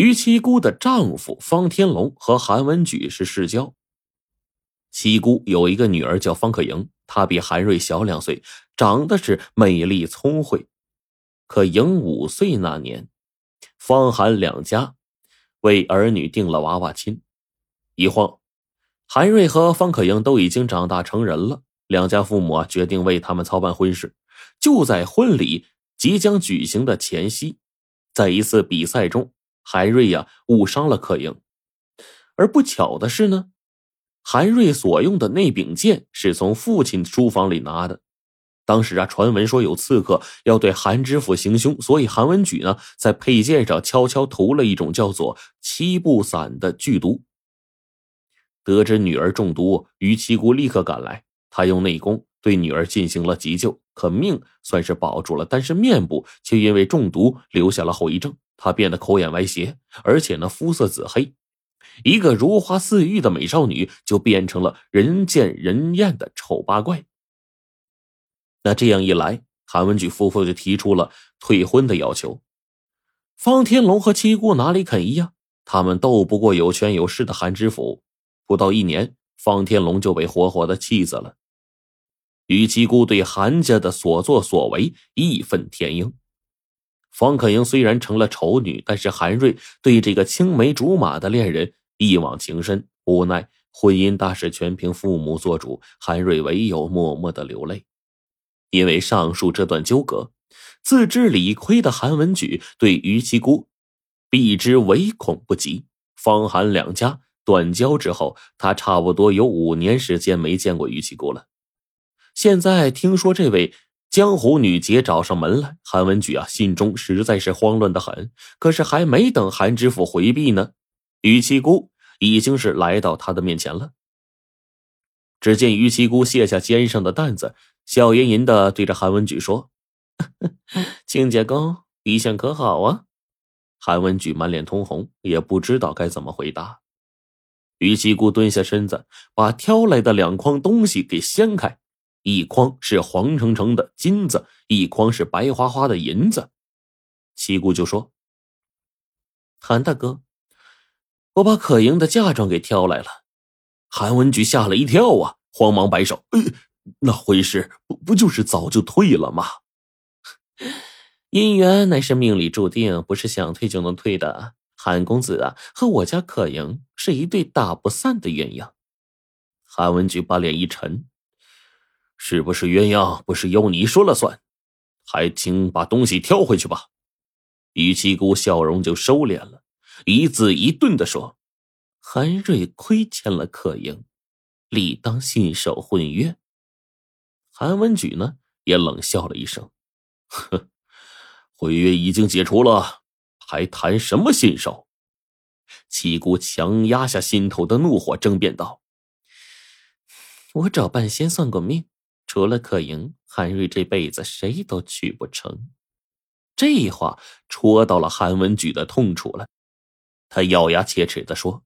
于七姑的丈夫方天龙和韩文举是世交。七姑有一个女儿叫方可莹，她比韩瑞小两岁，长得是美丽聪慧。可莹五岁那年，方韩两家为儿女定了娃娃亲。一晃，韩瑞和方可莹都已经长大成人了。两家父母啊决定为他们操办婚事。就在婚礼即将举行的前夕，在一次比赛中，韩瑞呀误伤了可盈。而不巧的是呢。韩瑞所用的那柄剑是从父亲书房里拿的。当时啊，传闻说有刺客要对韩知府行凶，所以韩文举呢在佩剑上悄悄涂了一种叫做七步散的剧毒。得知女儿中毒，于七姑立刻赶来，她用内功对女儿进行了急救，可命算是保住了，但是面部却因为中毒留下了后遗症，她变得口眼歪斜，而且呢肤色紫黑。一个如花似玉的美少女，就变成了人见人厌的丑八怪。那这样一来，韩文举夫妇就提出了退婚的要求。方天龙和七姑哪里肯依呀？他们斗不过有权有势的韩知府。不到一年，方天龙就被活活的气死了。于七姑对韩家的所作所为义愤填膺。方可英虽然成了丑女，但是韩瑞对这个青梅竹马的恋人。一往情深，无奈婚姻大事全凭父母做主，韩瑞唯有默默的流泪。因为上述这段纠葛，自知理亏的韩文举对于七姑避之唯恐不及。方韩两家断交之后，他差不多有五年时间没见过于七姑了。现在听说这位江湖女杰找上门来，韩文举啊，心中实在是慌乱的很。可是还没等韩知府回避呢。于七姑已经是来到他的面前了。只见于七姑卸下肩上的担子，笑吟吟的对着韩文举说：“亲家公，一向可好啊？”韩文举满脸通红，也不知道该怎么回答。于七姑蹲下身子，把挑来的两筐东西给掀开，一筐是黄澄澄的金子，一筐是白花花的银子。七姑就说：“韩大哥。”我把可盈的嫁妆给挑来了，韩文举吓了一跳啊，慌忙摆手：“哎，那婚事不不就是早就退了吗？姻缘乃是命里注定，不是想退就能退的。韩公子啊，和我家可盈是一对打不散的鸳鸯。”韩文举把脸一沉：“是不是鸳鸯，不是由你说了算，还请把东西挑回去吧。”于七姑笑容就收敛了。一字一顿的说：“韩瑞亏欠了可盈，理当信守婚约。”韩文举呢也冷笑了一声：“哼，婚约已经解除了，还谈什么信守？”七姑强压下心头的怒火，争辩道：“我找半仙算过命，除了可盈，韩瑞这辈子谁都娶不成。”这话戳到了韩文举的痛处了。他咬牙切齿的说：“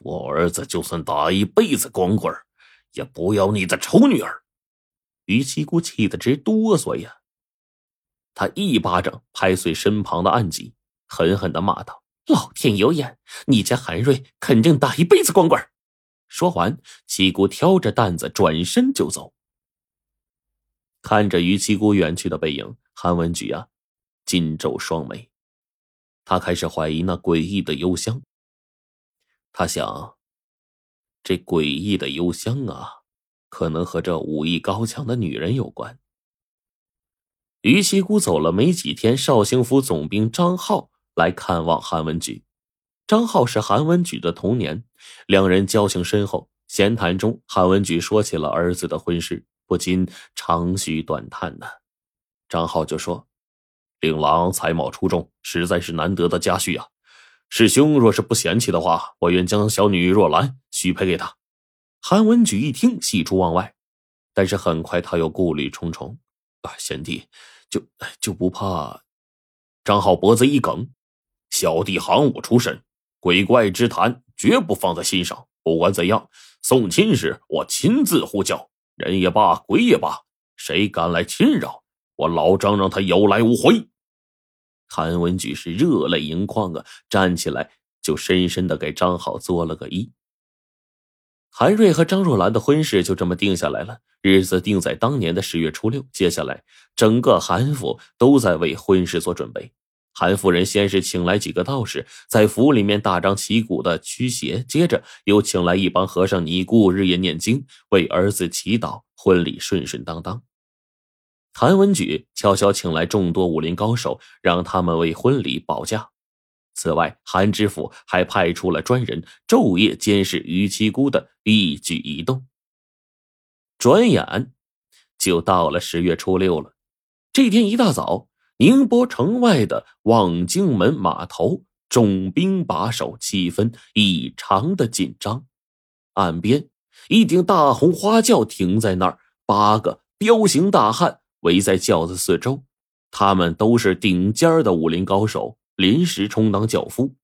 我儿子就算打一辈子光棍也不要你的丑女儿。”于七姑气得直哆嗦呀！他一巴掌拍碎身旁的案几，狠狠的骂道：“老天有眼，你家韩瑞肯定打一辈子光棍说完，七姑挑着担子转身就走。看着于七姑远去的背影，韩文举啊，紧皱双眉。他开始怀疑那诡异的幽香。他想，这诡异的幽香啊，可能和这武艺高强的女人有关。于七姑走了没几天，绍兴府总兵张浩来看望韩文举。张浩是韩文举的童年，两人交情深厚。闲谈中，韩文举说起了儿子的婚事，不禁长吁短叹呢。张浩就说。令郎才貌出众，实在是难得的佳婿啊！师兄若是不嫌弃的话，我愿将小女若兰许配给他。韩文举一听，喜出望外，但是很快他又顾虑重重。啊，贤弟，就就不怕？张浩脖子一梗，小弟行武出身，鬼怪之谈绝不放在心上。不管怎样，送亲时我亲自呼叫，人也罢，鬼也罢，谁敢来侵扰？我老张让他有来无回。韩文举是热泪盈眶啊，站起来就深深的给张好作了个揖。韩瑞和张若兰的婚事就这么定下来了，日子定在当年的十月初六。接下来，整个韩府都在为婚事做准备。韩夫人先是请来几个道士，在府里面大张旗鼓的驱邪，接着又请来一帮和尚尼姑，日夜念经，为儿子祈祷，婚礼顺顺当当。韩文举悄悄请来众多武林高手，让他们为婚礼保驾。此外，韩知府还派出了专人，昼夜监视于七姑的一举一动。转眼就到了十月初六了，这天一大早。宁波城外的望京门码头，重兵把守，气氛异常的紧张。岸边，一顶大红花轿停在那儿，八个彪形大汉围在轿子四周，他们都是顶尖的武林高手，临时充当轿夫。